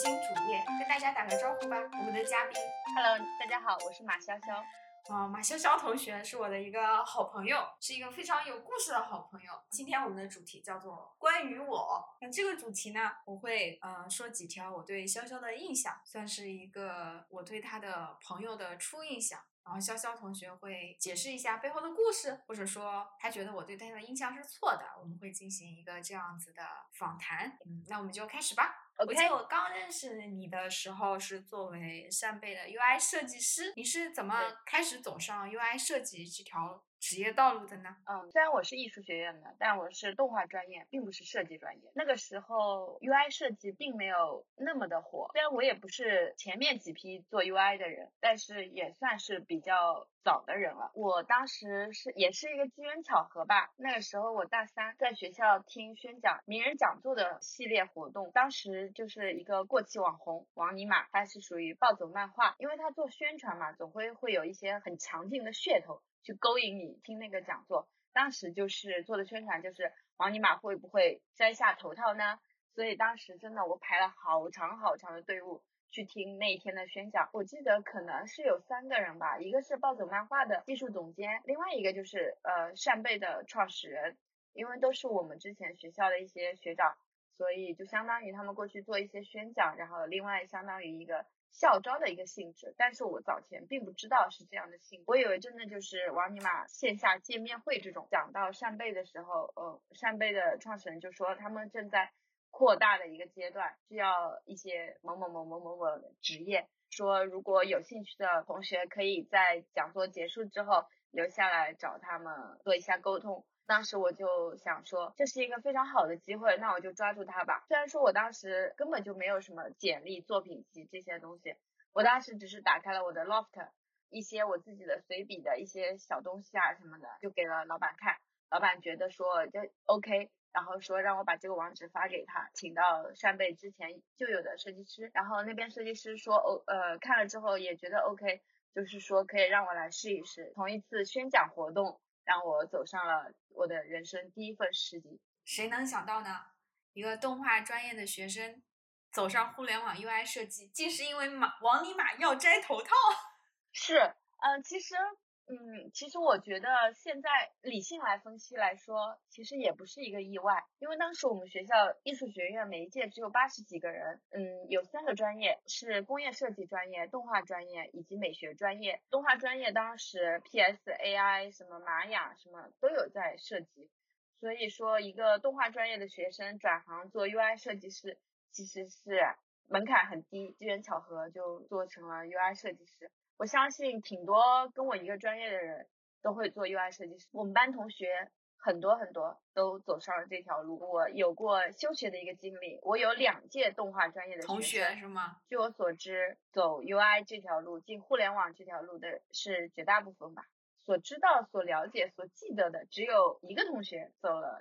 星主页，跟大家打个招呼吧。我们的嘉宾，Hello，大家好，我是马潇潇。啊，马潇潇同学是我的一个好朋友，是一个非常有故事的好朋友。今天我们的主题叫做关于我。那这个主题呢，我会呃说几条我对潇潇的印象，算是一个我对他的朋友的初印象。然后潇潇同学会解释一下背后的故事，或者说他觉得我对他的印象是错的，我们会进行一个这样子的访谈。嗯，那我们就开始吧。我记得我刚认识你的时候是作为扇贝的 UI 设计师，你是怎么开始走上 UI 设计这条？职业道路的呢？嗯，虽然我是艺术学院的，但我是动画专业，并不是设计专业。那个时候 UI 设计并没有那么的火，虽然我也不是前面几批做 UI 的人，但是也算是比较早的人了。我当时是也是一个机缘巧合吧。那个时候我大三，在学校听宣讲名人讲座的系列活动，当时就是一个过气网红王尼玛，他是属于暴走漫画，因为他做宣传嘛，总会会有一些很强劲的噱头。去勾引你听那个讲座，当时就是做的宣传，就是王尼玛会不会摘下头套呢？所以当时真的我排了好长好长的队伍去听那一天的宣讲。我记得可能是有三个人吧，一个是暴走漫画的技术总监，另外一个就是呃扇贝的创始人，因为都是我们之前学校的一些学长，所以就相当于他们过去做一些宣讲，然后另外相当于一个。校招的一个性质，但是我早前并不知道是这样的性，我以为真的就是王尼玛线下见面会这种。讲到扇贝的时候，呃，扇贝的创始人就说他们正在扩大的一个阶段，需要一些某某某某某某职业，说如果有兴趣的同学可以在讲座结束之后留下来找他们做一下沟通。当时我就想说，这是一个非常好的机会，那我就抓住它吧。虽然说我当时根本就没有什么简历、作品集这些东西，我当时只是打开了我的 Loft，一些我自己的随笔的一些小东西啊什么的，就给了老板看。老板觉得说就 OK，然后说让我把这个网址发给他，请到扇贝之前就有的设计师，然后那边设计师说哦呃看了之后也觉得 OK，就是说可以让我来试一试。同一次宣讲活动。让我走上了我的人生第一份实习。谁能想到呢？一个动画专业的学生走上互联网 UI 设计，竟是因为马王尼玛要摘头套。是，嗯，其实。嗯，其实我觉得现在理性来分析来说，其实也不是一个意外，因为当时我们学校艺术学院每一届只有八十几个人，嗯，有三个专业是工业设计专业、动画专业以及美学专业。动画专业当时 PS、AI 什么玛雅什么都有在设计，所以说一个动画专业的学生转行做 UI 设计师，其实是门槛很低，机缘巧合就做成了 UI 设计师。我相信挺多跟我一个专业的人都会做 UI 设计师。我们班同学很多很多都走上了这条路。我有过休学的一个经历，我有两届动画专业的同学是吗？据我所知，走 UI 这条路、进互联网这条路的是绝大部分吧。所知道、所了解、所记得的，只有一个同学走了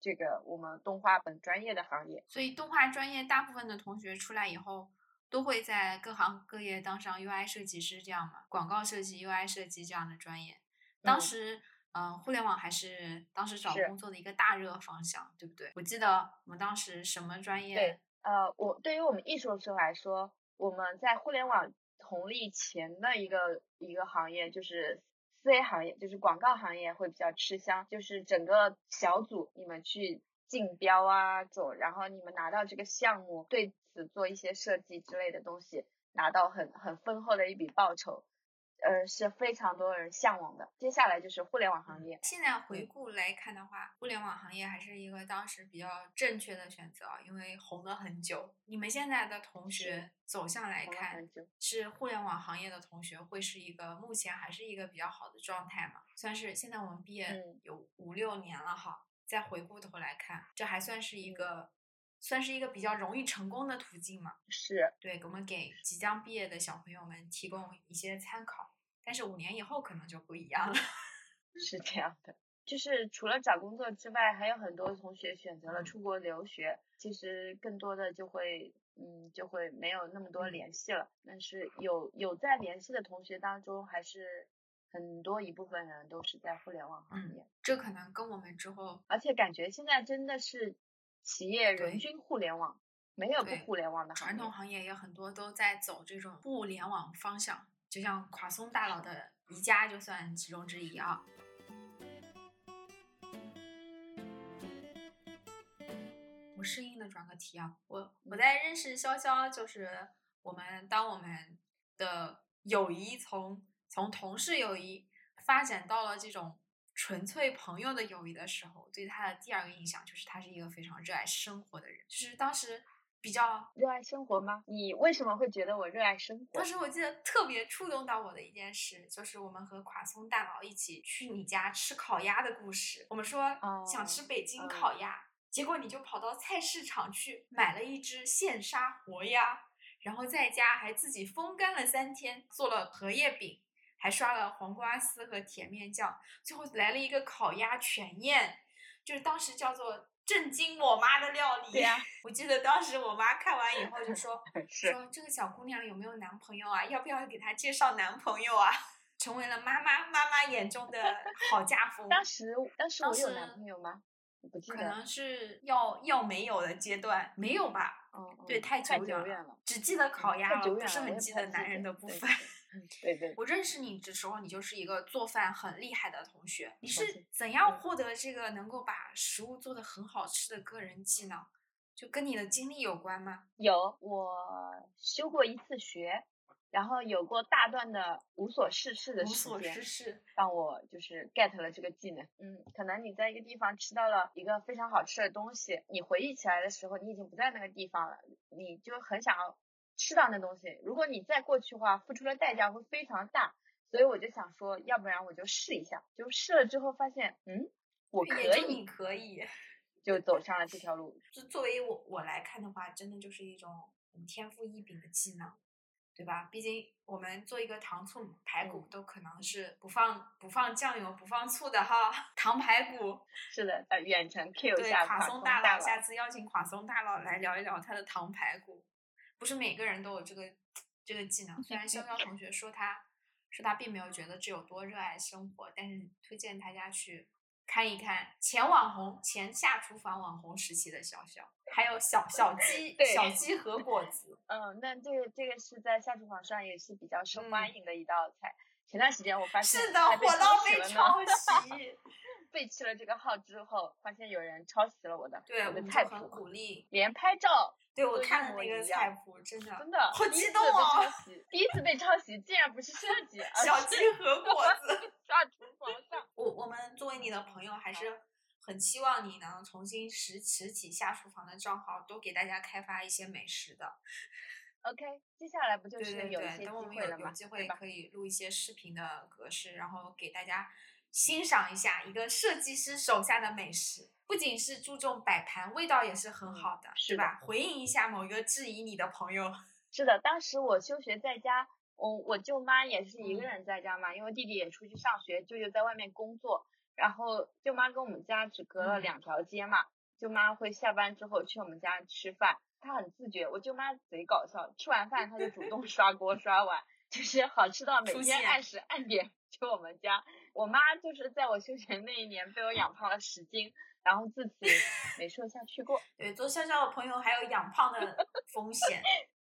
这个我们动画本专业的行业。所以动画专业大部分的同学出来以后。都会在各行各业当上 UI 设计师这样嘛？广告设计、UI 设计这样的专业，当时嗯，互联网还是当时找工作的一个大热方向，对不对？我记得我们当时什么专业？对，呃，我对于我们艺术生来说，我们在互联网红利前的一个一个行业就是四 A 行业，就是广告行业会比较吃香，就是整个小组你们去竞标啊走，然后你们拿到这个项目对。做一些设计之类的东西，拿到很很丰厚的一笔报酬，呃，是非常多人向往的。接下来就是互联网行业。现在回顾来看的话，互联网行业还是一个当时比较正确的选择，因为红了很久。你们现在的同学走向来看，是互联网行业的同学会是一个目前还是一个比较好的状态嘛？算是现在我们毕业有五六年了哈，再回过头来看，这还算是一个。算是一个比较容易成功的途径嘛？是对，我们给即将毕业的小朋友们提供一些参考。但是五年以后可能就不一样了。是这样的，就是除了找工作之外，还有很多同学选择了出国留学。其实更多的就会，嗯，就会没有那么多联系了。但是有有在联系的同学当中，还是很多一部分人都是在互联网行业。这可能跟我们之后，而且感觉现在真的是。企业人均互联网没有不互联网的行业传统行业也很多都在走这种互联网方向，就像垮松大佬的宜家就算其中之一啊。我适应的转个题啊，我我在认识潇潇，就是我们当我们的友谊从从同事友谊发展到了这种纯粹朋友的友谊的时候，对他的第二个印象就是他是一个非常热爱生活的人，就是当时比较热爱生活吗？你为什么会觉得我热爱生活当？时我记得特别触动到我的一件事，就是我们和垮松大佬一起去你家吃烤鸭的故事。我们说想哦吃北京嗯烤鸭，结果你就跑到菜市场去买了一只现杀活鸭，然后在家还自己风干了三天，做了荷叶饼，还刷了黄瓜丝和甜面酱，最后来了一个烤鸭全宴，就是当时叫做震惊我妈的料理。对呀 我记得当时我妈看完以后就说。说这个小姑娘有没有男朋友啊？要不要给她介绍男朋友啊？成为了妈妈妈妈眼中的好嫁夫，当时当时我有男朋友吗？不记得。可能是要要没有的阶段，没有吧？嗯，对，嗯太太久远远了，只记得烤嗯鸭了，不是很记得男人的部分。嗯对对，我认识你的时候，你就是一个做饭很厉害的同学。你是怎样嗯获得这个能够把食物做得很好吃的个人技能？就跟你的经历有关吗？有我修过一次学，然后有过大段的无所事事的时无所间事，事，让我就是 get 了这个技能。嗯，可能你在一个地方吃到了一个非常好吃的东西，你回忆起来的时候，你已经不在那个地方了，你就很想要吃到那东西。如果你再过去的话，付出的代价会非常大。所以我就想说，要不然我就试一下。就试了之后发现，嗯，我可以，你可以。就走上了这条路。就作为我我来看的话，真的就是一种很天赋异禀的技能，对吧？毕竟我们做一个糖醋排骨，嗯都可能是不放不放酱油、不放醋的哈。糖排骨，是的，呃，远程 Q 对，下垮松松大佬，下次邀请垮松大佬来聊一聊他的糖排骨。不是每个人都有这个这个技能，虽然潇潇同学说他说他并没有觉得这有多热爱生活，但是推荐大家去看一看前网红、前下厨房网红时期的潇潇，还有小 小鸡对小鸡和果子。嗯，那这个这个是在下厨房上也是比较受嗯欢迎的一道菜。前段时间我发现是的，火到被抄袭。背弃了这个号之后，发现有人抄袭了我的对，我的菜谱，很鼓励。连拍照对我看了那个菜谱，真的真的好激动哦，第一次被抄袭竟然不是设计，小鸡和果子。下厨房上。我我们作为你的朋友，还是很期望你能重新拾拾起下厨房的账号，多给大家开发一些美食的。OK，接下来不就是有一些机等我们有有会了嘛，对吧？机会可以录一些视频的格式，然后给大家欣赏一下一个设计师手下的美食。不仅是注重摆盘，味道也是很好的，是吧？回应一下某一个质疑你的朋友。是的，当时我休学在家，我我舅妈也是一个嗯人在家嘛，因为弟弟也出去上学，舅舅在外面工作，然后舅妈跟我们家只隔了嗯两条街嘛，舅妈会下班之后去我们家吃饭，她很自觉，我舅妈贼搞笑，吃完饭她就主动刷锅刷碗，就是好吃到每天按时按点 去我们家。我妈就是在我休学那一年被我养胖了十斤，然后自 此没瘦下去过。对，做笑笑的朋友还有养胖的风险，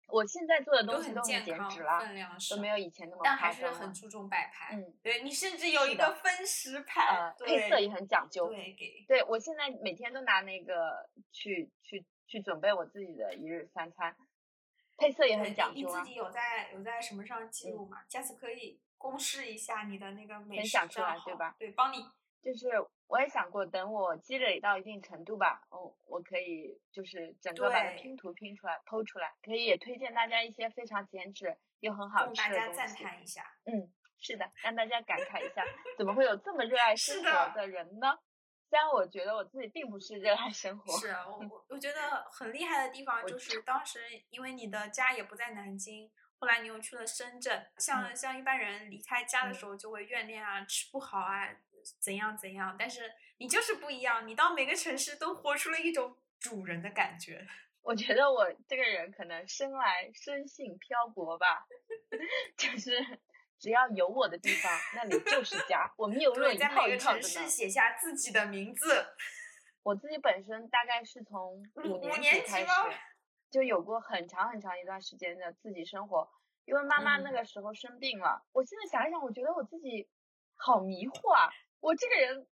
我现在做的东西都健康，减脂了，分量少都没，有以前那么但还是很注重摆盘。嗯，对你甚至有一个分食盘，呃，配色也很讲究。对，给对我现在每天都拿那个去去去准备我自己的一日三餐，配色也很讲究啊你你自。己有在有在什么上记嗯录吗？下次可以公示一下你的那个美食分享出来对吧？对，帮你就是我也想过，等我积累到一定程度吧，我，我可以就是整个把它拼图拼出来，剖出来，可以也推荐大家一些非常减脂又很好供吃大家赞的东西。叹一下。嗯，是的，让大家感慨一下，怎么会有这么热爱生活的人呢？虽然我觉得我自己并不是热爱生活，是啊我我我觉得很厉害的地方 就是当时因为你的家也不在南京，后来你又去了深圳，像、嗯。像一般人离开家的嗯。时候就会怨念啊，吃不好啊，怎样怎样，但是你就是不一样，你到每个城市都活出了一种主人的感觉。我觉得我这个人可能生来生性漂泊吧，就是只要有我的地方，那里就是家。我谬论对，在一套一套的呢。市写下自己的名字。我自己本身大概是从五年级开始就有过很长很长一段时间的自己生活。因为妈妈那个时候生病了，我现在想一想，我觉得我自己好迷惑啊！我这个人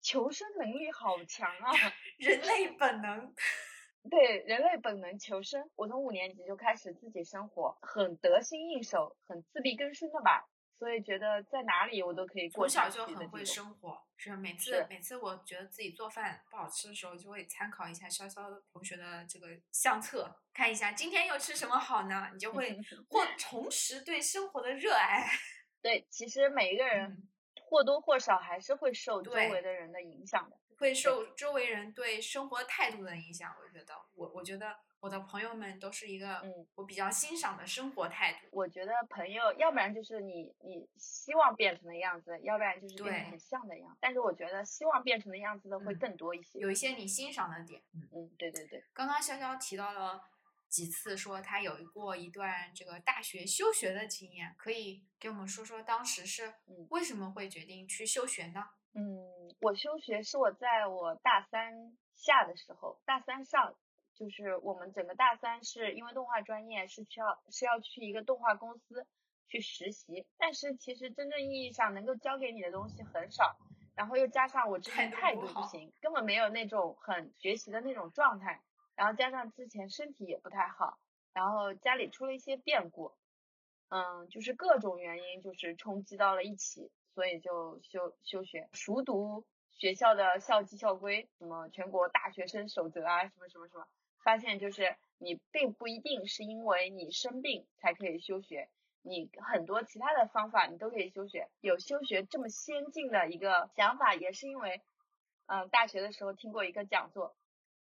求生能力好强啊，人类本能。对，人类本能求生。我从五年级就开始自己生活，很得心应手，很自力更生的吧。所以觉得在哪里我都可以过。从小就很会生活，是每次每次我觉得自己做饭不好吃的时候，就会参考一下潇潇同学的这个相册，看一下今天又吃什么好呢？你就会或重拾对生活的热爱。对，其实每一个人或多或少还是会受周围的人的影响的，会受周围人对生活态度的影响。我觉得，我我觉得。我的朋友们都是一个，嗯，我比较欣赏的生活态度。我觉得朋友，要不然就是你你希望变成的样子，要不然就是变得很像的样子。但是我觉得希望变成的样子的会更多一些。有一些你欣赏的点，嗯嗯，对对对。刚刚潇潇提到了几次，说他有过一段这个大学休学的经验，可以给我们说说当时是为什么会决定去休学呢？嗯，我休学是我在我大三下的时候，大三上。就是我们整个大三是因为动画专业是需要是要去一个动画公司去实习，但是其实真正意义上能够教给你的东西很少，然后又加上我之前态度不行，根本没有那种很学习的那种状态，然后加上之前身体也不太好，然后家里出了一些变故，嗯，就是各种原因就是冲击到了一起，所以就休休学，熟读学校的校纪校规，什么全国大学生守则啊，什么什么什么。发现就是你并不一定是因为你生病才可以休学，你很多其他的方法你都可以休学。有休学这么先进的一个想法，也是因为，嗯，大学的时候听过一个讲座，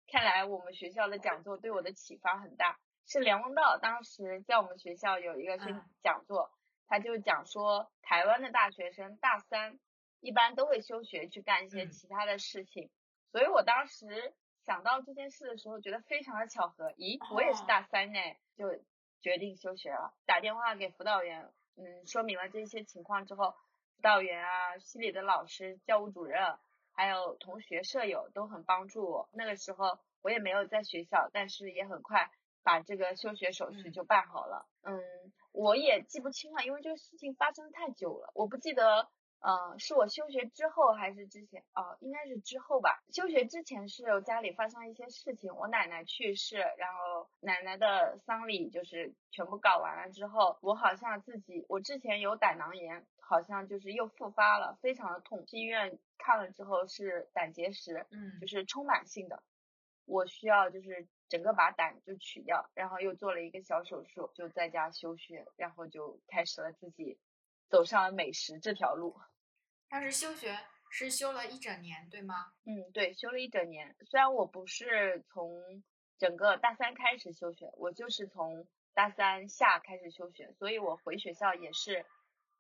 看来我们学校的讲座对我的启发很大。是梁文道当时在我们学校有一个讲座，他就讲说台湾的大学生大三一般都会休学去干一些其他的事情，所以我当时。想到这件事的时候，觉得非常的巧合。咦，我也是大三呢，就决定休学了。打电话给辅导员，嗯，说明了这些情况之后，辅导员啊、系里的老师、教务主任，还有同学、舍友都很帮助我。那个时候我也没有在学校，但是也很快把这个休学手续就办好了。嗯，我也记不清了，因为这个事情发生太久了，我不记得。嗯，是我休学之后还是之前？哦，应该是之后吧。休学之前是有家里发生一些事情，我奶奶去世，然后奶奶的丧礼就是全部搞完了之后，我好像自己，我之前有胆囊炎，好像就是又复发了，非常的痛。去医院看了之后是胆结石，嗯，就是充满性的，我需要就是整个把胆就取掉，然后又做了一个小手术，就在家休学，然后就开始了自己走上了美食这条路。当时休学是休了一整年，对吗？嗯，对，休了一整年。虽然我不是从整个大三开始休学，我就是从大三下开始休学，所以我回学校也是，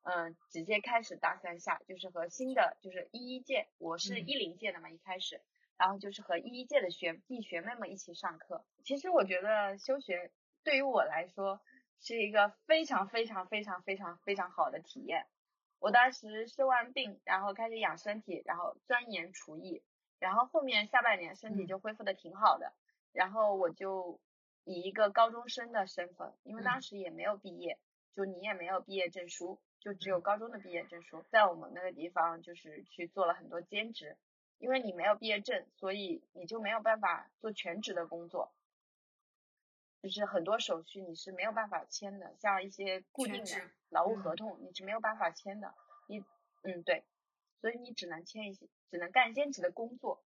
嗯，直接开始大三下，就是和新的就是一一届，我是一零届的嘛，一开始，然后就是和一一届的学弟学妹们一起上课。其实我觉得休学对于我来说是一个非常非常非常非常非常好的体验。我当时生完病，然后开始养身体，然后钻研厨艺，然后后面下半年身体就恢复的挺好的，然后我就以一个高中生的身份，因为当时也没有毕业，就你也没有毕业证书，就只有高中的毕业证书，在我们那个地方就是去做了很多兼职，因为你没有毕业证，所以你就没有办法做全职的工作。就是很多手续你是没有办法签的，像一些固定的劳务合同你是没有办法签的。你嗯对，所以你只能签一些，只能干兼职的工作。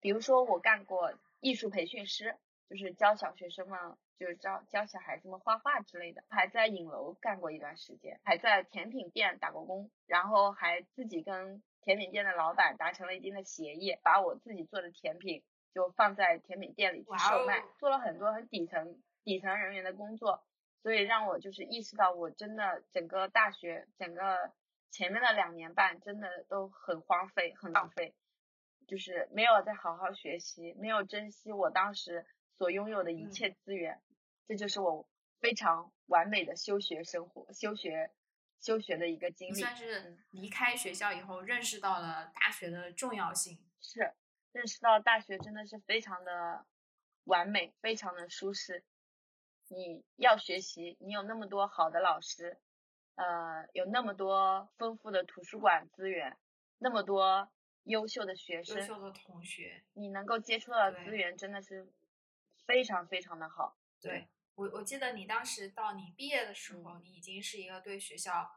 比如说我干过艺术培训师，就是教小学生们，就是教教小孩子们画画之类的。还在影楼干过一段时间，还在甜品店打过工，然后还自己跟甜品店的老板达成了一定的协议，把我自己做的甜品。就放在甜品店里去售卖，做了很多很底层底层人员的工作，所以让我就是意识到，我真的整个大学整个前面的两年半真的都很荒废，很浪费，就是没有在好好学习，没有珍惜我当时所拥有的一切资源，这就是我非常完美的休学生活，休学休学的一个经历。算是离开学校以后认识到了大学的重要性。是。认识到大学真的是非常的完美，非常的舒适。你要学习，你有那么多好的老师，呃，有那么多丰富的图书馆资源，那么多优秀的学生，优秀的同学，你能够接触到的资源真的是非常非常的好。对我，我记得你当时到你毕业的时候，你已经是一个对学校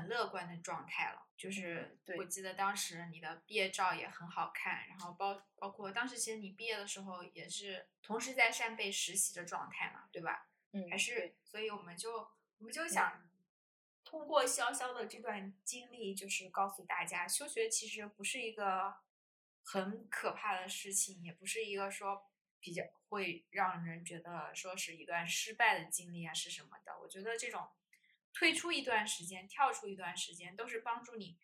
很乐观的状态了。就是我记得当时你的毕业照也很好看，然后包包括当时其实你毕业的时候也是同时在扇贝实习的状态嘛，对吧？嗯，还是所以我们就我们就想通过潇潇的这段经历，就是告诉大家，休学其实不是一个很可怕的事情，也不是一个说。比较会让人觉得说是一段失败的经历啊，是什么的？我觉得这种退出一段时间、跳出一段时间，都是帮助你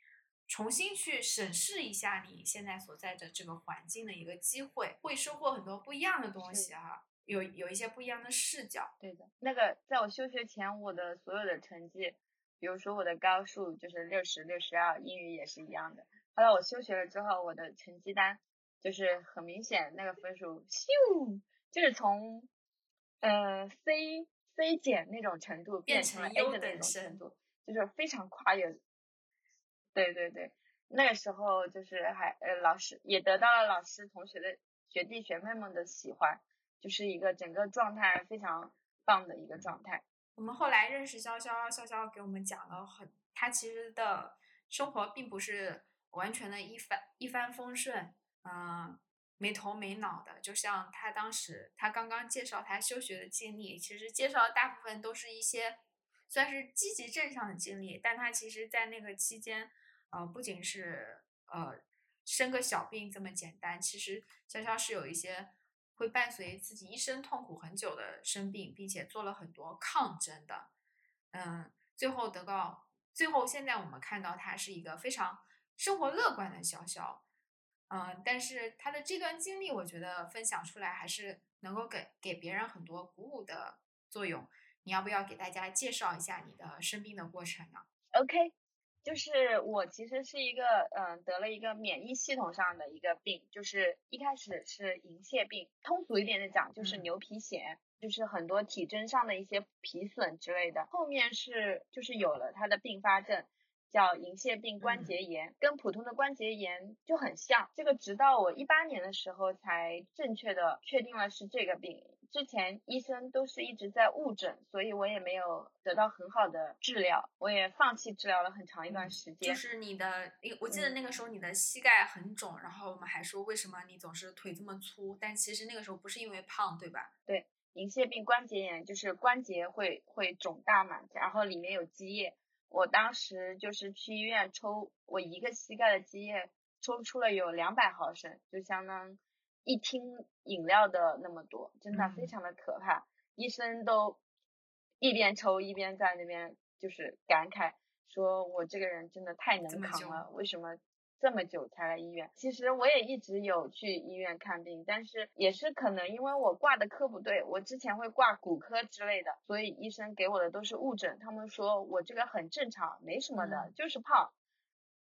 重新去审视一下你现在所在的这个环境的一个机会，会收获很多不一样的东西哈，有有一些不一样的视角。对的，那个在我休学前，我的所有的成绩，比如说我的高数就是六十六十二，英语也是一样的。后来我休学了之后，我的成绩单。就是很明显，那个分数咻，就是从，呃 C C 减那种程度变成了 A 的那种程度，就是非常跨越。对对对，那个时候就是还呃老师也得到了老师同学的学弟学妹们的喜欢，就是一个整个状态非常棒的一个状态。我们后来认识潇潇，潇潇给我们讲了很，他其实的生活并不是完全的一帆一帆风顺。嗯，没头没脑的，就像他当时他刚刚介绍他休学的经历，其实介绍的大部分都是一些算是积极正向的经历，但他其实，在那个期间，呃，不仅是呃生个小病这么简单，其实潇潇是有一些会伴随自己一生痛苦很久的生病，并且做了很多抗争的，嗯，最后得到最后现在我们看到他是一个非常生活乐观的潇潇。嗯，但是他的这段经历，我觉得分享出来还是能够给给别人很多鼓舞的作用。你要不要给大家介绍一下你的生病的过程呢？OK，就是我其实是一个嗯得了一个免疫系统上的一个病，就是一开始是银屑病，通俗一点的讲就是牛皮癣，就是很多体征上的一些皮损之类的。后面是就是有了它的并发症。叫银屑病关节炎，跟普通的关节炎就很像。这个直到我一八年的时候才正确的确定了是这个病，之前医生都是一直在误诊，所以我也没有得到很好的治疗，我也放弃治疗了很长一段时间。就是你的，我记得那个时候你的膝盖很肿，然后我们还说为什么你总是腿这么粗，但其实那个时候不是因为胖，对吧？对，银屑病关节炎就是关节会会肿大嘛，然后里面有积液。我当时就是去医院抽我一个膝盖的积液，抽出了有两百毫升，就相当一听饮料的那么多，真的非常的可怕。医生都一边抽一边在那边就是感慨，说我这个人真的太能扛了，为什么？这么久才来医院，其实我也一直有去医院看病，但是也是可能因为我挂的科不对，我之前会挂骨科之类的，所以医生给我的都是误诊，他们说我这个很正常，没什么的，就是胖。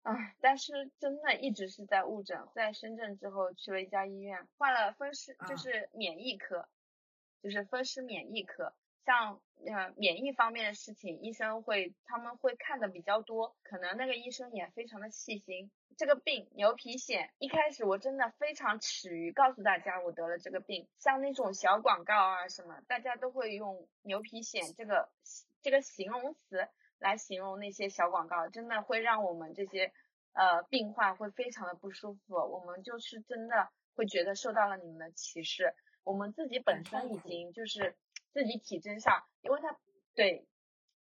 唉，但是真的一直是在误诊，在深圳之后去了一家医院，换了风湿，就是免疫科，就是风湿免疫科。像呃免疫方面的事情，医生会他们会看的比较多，可能那个医生也非常的细心。这个病牛皮癣，一开始我真的非常耻于告诉大家我得了这个病，像那种小广告啊什么，大家都会用牛皮癣这个这个形容词来形容那些小广告，真的会让我们这些呃病患会非常的不舒服，我们就是真的会觉得受到了你们的歧视，我们自己本身已经就是。自己体征上，因为他对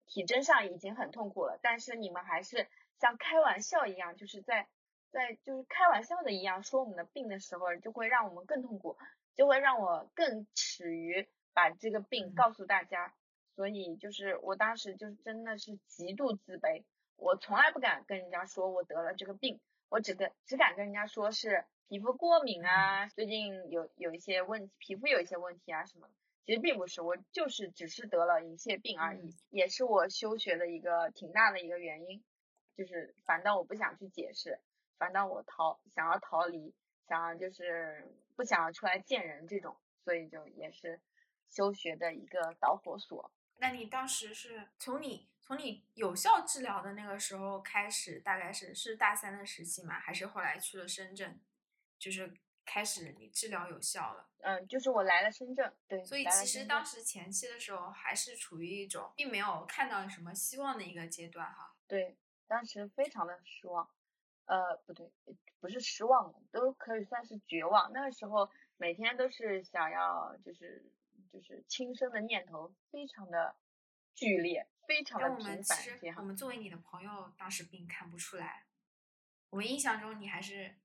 体征上已经很痛苦了，但是你们还是像开玩笑一样，就是在在就是开玩笑的一样说我们的病的时候，就会让我们更痛苦，就会让我更耻于把这个病告诉大家。所以就是我当时就是真的是极度自卑，我从来不敢跟人家说我得了这个病，我只跟只敢跟人家说是皮肤过敏啊，最近有有一些问题，皮肤有一些问题啊什么。其实并不是，我就是只是得了银屑病而已，也是我休学的一个挺大的一个原因，就是反倒我不想去解释，反倒我逃想要逃离，想要就是不想要出来见人这种，所以就也是休学的一个导火索。那你当时是从你从你有效治疗的那个时候开始，大概是是大三的时期吗？还是后来去了深圳，就是开始你治疗有效了？嗯，就是我来了深圳，对。所以其实当时前期的时候还是处于一种并没有看到什么希望的一个阶段哈。对，当时非常的失望，呃，不对，不是失望，都可以算是绝望。那个时候每天都是想要就是。就是轻生的念头非常的剧烈，非常的频繁。其实我们作为你的朋友，当时并看不出来。我们印象中你还是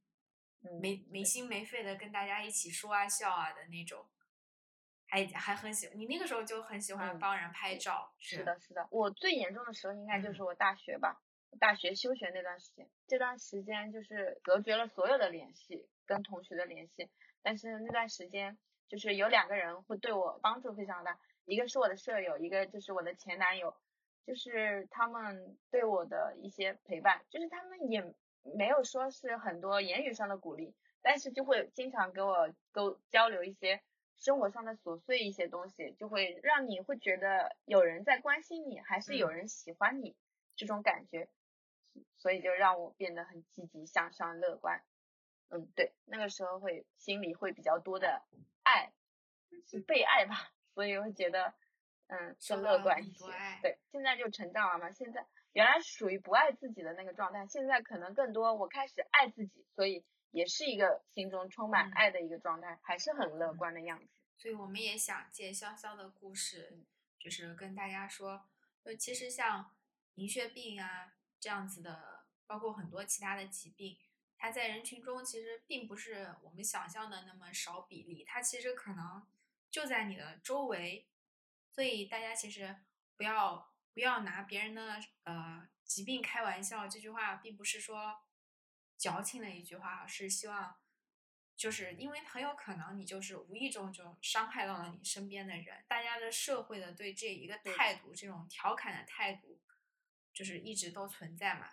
没没心没肺的跟大家一起说啊笑啊的那种，还还很喜你那个时候就很喜欢帮人拍照。是的，是的。我最严重的时候应该就是我大学吧，大学休学那段时间，这段时间就是隔绝了所有的联系，跟同学的联系。但是那段时间。就是有两个人会对我帮助非常大，一个是我的舍友，一个就是我的前男友，就是他们对我的一些陪伴，就是他们也没有说是很多言语上的鼓励，但是就会经常给我沟交流一些生活上的琐碎一些东西，就会让你会觉得有人在关心你，还是有人喜欢你这种感觉，所以就让我变得很积极向上、乐观。嗯，对，那个时候会心里会比较多的。爱是被爱吧，所以会觉得嗯更乐观一些。对，现在就成长了嘛。现在原来属于不爱自己的那个状态，现在可能更多我开始爱自己，所以也是一个心中充满爱的一个状态，还是很乐观的样子。所以我们也想借潇潇的故事，就是跟大家说，就其实像银屑病啊这样子的，包括很多其他的疾病。它在人群中其实并不是我们想象的那么少比例，它其实可能就在你的周围，所以大家其实不要不要拿别人的呃疾病开玩笑。这句话并不是说矫情的一句话，是希望就是因为很有可能你就是无意中就伤害到了你身边的人。大家的社会的对这一个态度，这种调侃的态度，就是一直都存在嘛。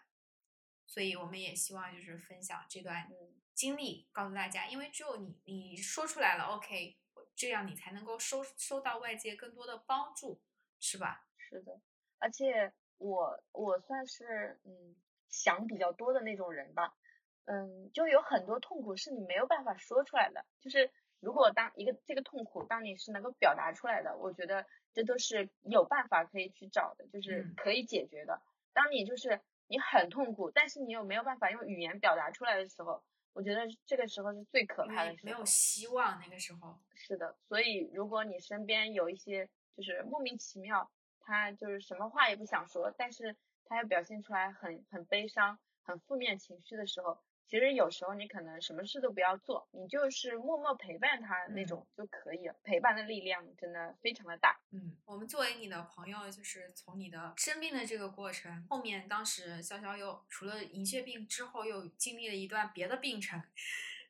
所以我们也希望就是分享这段经历，告诉大家，因为只有你你说出来了，OK，这样你才能够收收到外界更多的帮助，是吧？是的，而且我我算是嗯想比较多的那种人吧，嗯，就有很多痛苦是你没有办法说出来的，就是如果当一个这个痛苦当你是能够表达出来的，我觉得这都是有办法可以去找的，就是可以解决的。当你就是。你很痛苦，但是你又没有办法用语言表达出来的时候，我觉得这个时候是最可怕的时候。没有希望那个时候。是的，所以如果你身边有一些就是莫名其妙，他就是什么话也不想说，但是他又表现出来很很悲伤、很负面情绪的时候。其实有时候你可能什么事都不要做，你就是默默陪伴他那种就可以了。陪伴的力量真的非常的大。嗯，我们作为你的朋友，就是从你的生病的这个过程，后面当时潇潇又除了银屑病之后，又经历了一段别的病程。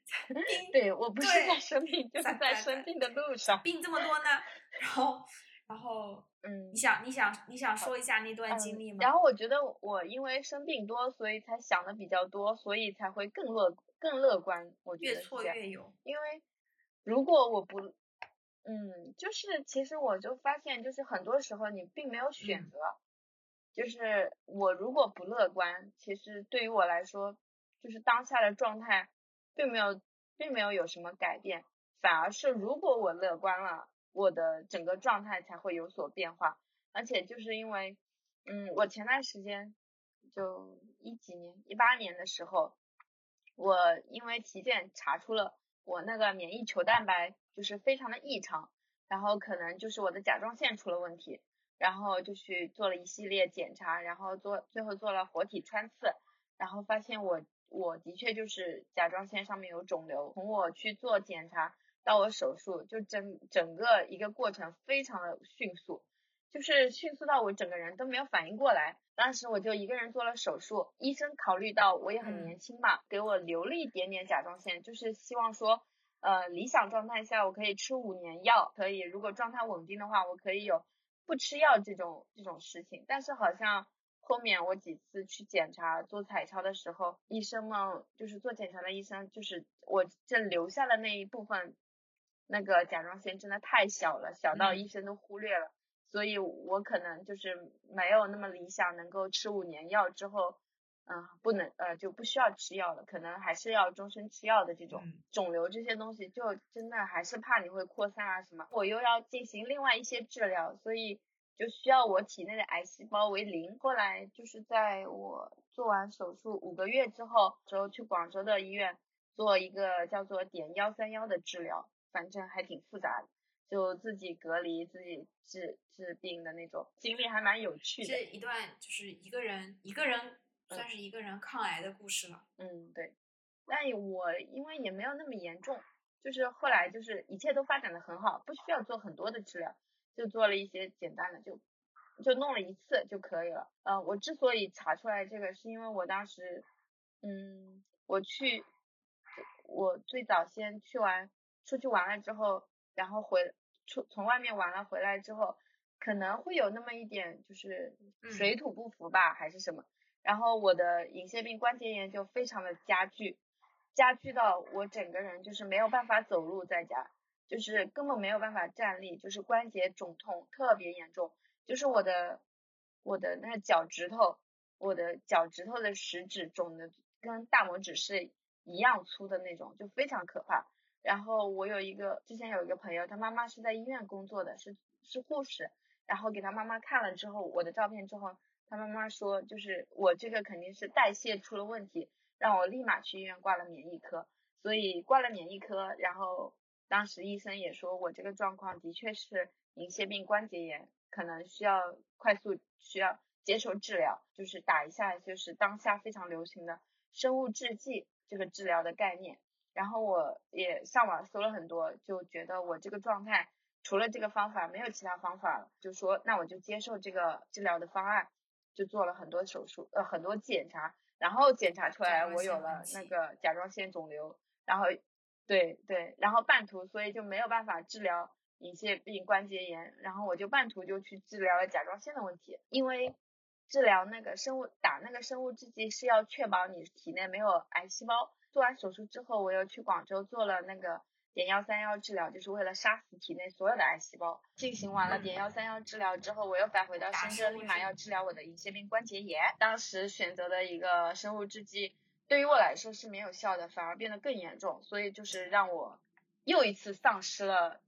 对我不是在生病，就是在生病的路上。病这么多呢，然后。然后，嗯，你想，你想，你想说一下那段经历吗？然后我觉得我因为生病多，所以才想的比较多，所以才会更乐更乐观。我觉得越挫越勇。因为如果我不，嗯，就是其实我就发现，就是很多时候你并没有选择。就是我如果不乐观，其实对于我来说，就是当下的状态并没有并没有有什么改变，反而是如果我乐观了。我的整个状态才会有所变化，而且就是因为，嗯，我前段时间就一几年一八年的时候，我因为体检查出了我那个免疫球蛋白就是非常的异常，然后可能就是我的甲状腺出了问题，然后就去做了一系列检查，然后做最后做了活体穿刺，然后发现我我的确就是甲状腺上面有肿瘤，从我去做检查。到我手术就整整个一个过程非常的迅速，就是迅速到我整个人都没有反应过来。当时我就一个人做了手术，医生考虑到我也很年轻嘛，给我留了一点点甲状腺，就是希望说，呃，理想状态下我可以吃五年药，可以如果状态稳定的话，我可以有不吃药这种这种事情。但是好像后面我几次去检查做彩超的时候，医生们就是做检查的医生，就是我这留下的那一部分。那个甲状腺真的太小了，小到嗯医生都忽略了，所以我可能就是没有那么理想，能够吃五年药之后，嗯，不能呃就不需要吃药了，可能还是要终身吃药的这种。嗯肿瘤这些东西就真的还是怕你会扩散啊什么，我又要进行另外一些治疗，所以就需要我体内的癌细胞为零。后来就是在我做完手术五个月之后，之后去广州的医院做一个叫做碘幺三幺的治疗，反正还挺复杂的，就自己隔离、自己治治病的那种，经历还蛮有趣的。这一段就是一个人一个人算是一个人抗癌的故事了。嗯，对。但我因为也没有那么严重，就是后来就是一切都发展的很好，不需要做很多的治疗，就做了一些简单的，就就弄了一次就可以了。呃，我之所以查出来这个，是因为我当时，嗯，我去，我最早先去完出去玩了之后，然后回出从外面玩了回来之后，可能会有那么一点就是嗯水土不服吧，还是什么。然后我的隐腺病关节炎就非常的加剧，加剧到我整个人就是没有办法走路在家，就是根本没有办法站立，就是关节肿痛特别严重，就是我的我的那个脚趾头，我的脚趾头的食指肿的跟大拇指是一样粗的那种，就非常可怕。然后我有一个之前有一个朋友，他妈妈是在医院工作的，是是护士，然后给他妈妈看了之后，我的照片之后，他妈妈说就是我这个肯定是代谢出了问题，让我立马去医院挂了免疫科，所以挂了免疫科，然后当时医生也说我这个状况的确是银屑病关节炎，可能需要快速需要接受治疗，就是打一下就是当下非常流行的生物制剂这个治疗的概念。然后我也上网搜了很多，就觉得我这个状态除了这个方法没有其他方法了，就说那我就接受这个治疗的方案，就做了很多手术，呃很多检查，然后检查出来我有了那个甲状腺肿瘤，然后对对，然后半途所以就没有办法治疗隐腺病关节炎，然后我就半途就去治疗了甲状腺的问题，因为治疗那个生物打那个生物制剂是要确保你体内没有癌细胞。做完手术之后，我又去广州做了那个碘幺三幺治疗，就是为了杀死体内所有的癌细胞。进行完了嗯碘幺三幺治疗之后，我又返回到深圳，立马要治疗我的银屑病关节炎。当时选择的一个生物制剂，对于我来说是没有效的，反而变得更严重，所以就是让我又一次丧失了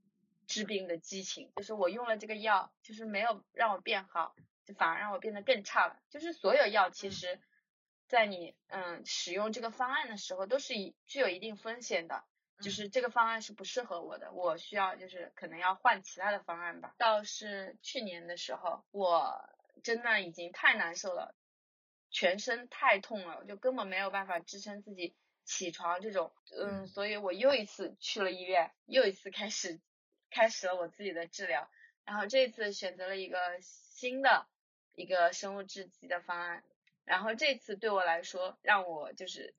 治病的激情。就是我用了这个药，就是没有让我变好，就反而让我变得更差了。就是所有药其嗯实，在你嗯使用这个方案的时候，都是一具有一定风险的。就嗯是这个方案是不适合我的，我需要就是可能要换其他的方案吧。倒是去年的时候，我真的已经太难受了，全身太痛了，我就根本没有办法支撑自己起床这种，嗯，嗯所以我又一次去了医院，又一次开始开始了我自己的治疗，然后这次选择了一个新的一个生物制剂的方案，然后这次对我来说，让我就是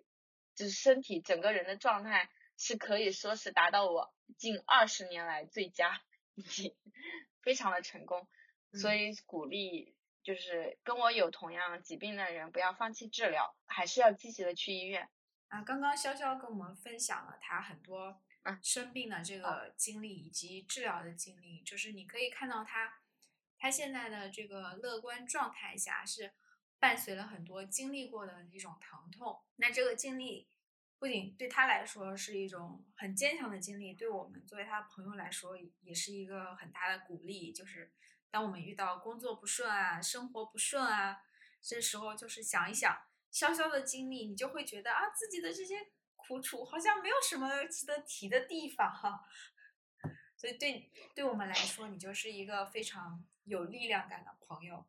就是身体整个人的状态是可以说是达到我近二十年来最佳，已经非常的成功，所嗯。以鼓励就是跟我有同样疾病的人不要放弃治疗，还是要积极的去医院。啊，刚刚潇潇跟我们分享了他很多嗯。生病的这个经历以及治疗的经历，就是你可以看到他他现在的这个乐观状态下是伴随了很多经历过的一种疼痛。那这个经历不仅对他来说是一种很坚强的经历，对我们作为他朋友来说也是一个很大的鼓励。就是当我们遇到工作不顺啊、生活不顺啊，这时候就是想一想。潇潇的经历，你就会觉得啊，自己的这些苦楚好像没有什么值得提的地方哈。所以对对我们来说，你就是一个非常有力量感的朋友。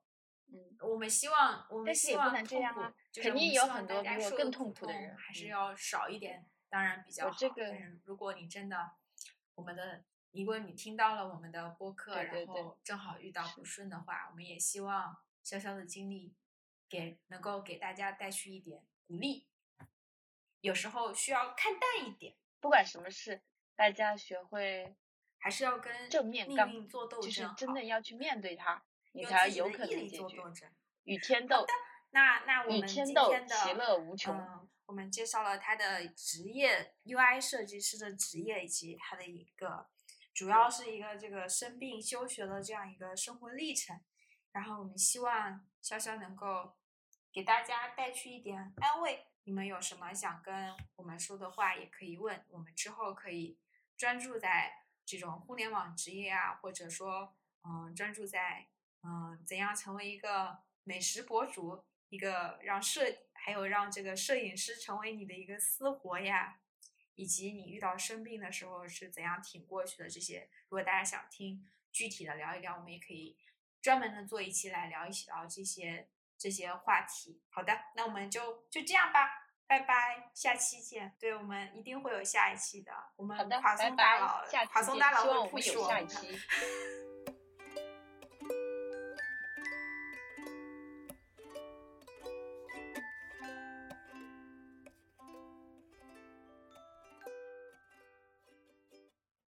嗯，我们希望，我们希望痛苦能这样啊，就是肯定有很多比我更痛苦的人还是嗯要少一点，当然比较好。我这个但是如果你真的，我们的，如果你听到了我们的播客，对对对然后正好遇到不顺的话，我们也希望潇潇的经历给能够给大家带去一点鼓励。有时候需要看淡一点，不管什么事，大家学会还是要跟正面刚命运做斗就是争，真的要去面对它，你用才有可能解决。与天斗，那那我们今天的其乐无穷。嗯，我们介绍了他的职业 UI 设计师的职业，以及他的一个主要是一个这个生病休学的这样一个生活历程。然后我们希望潇潇能够给大家带去一点安慰。你们有什么想跟我们说的话，也可以问。我们之后可以专注在这种互联网职业啊，或者说，嗯，专注在嗯怎样成为一个美食博主，一个让摄还有让这个摄影师成为你的一个私活呀，以及你遇到生病的时候是怎样挺过去的这些。如果大家想听具体的聊一聊，我们也可以专门的做一期来聊一聊这些这些话题。好的，那我们就就这样吧，拜拜，下期见。对我们一定会有下一期的，我们好的，垮拜松大佬拜，下期见。垮松大佬希望我会有下一期。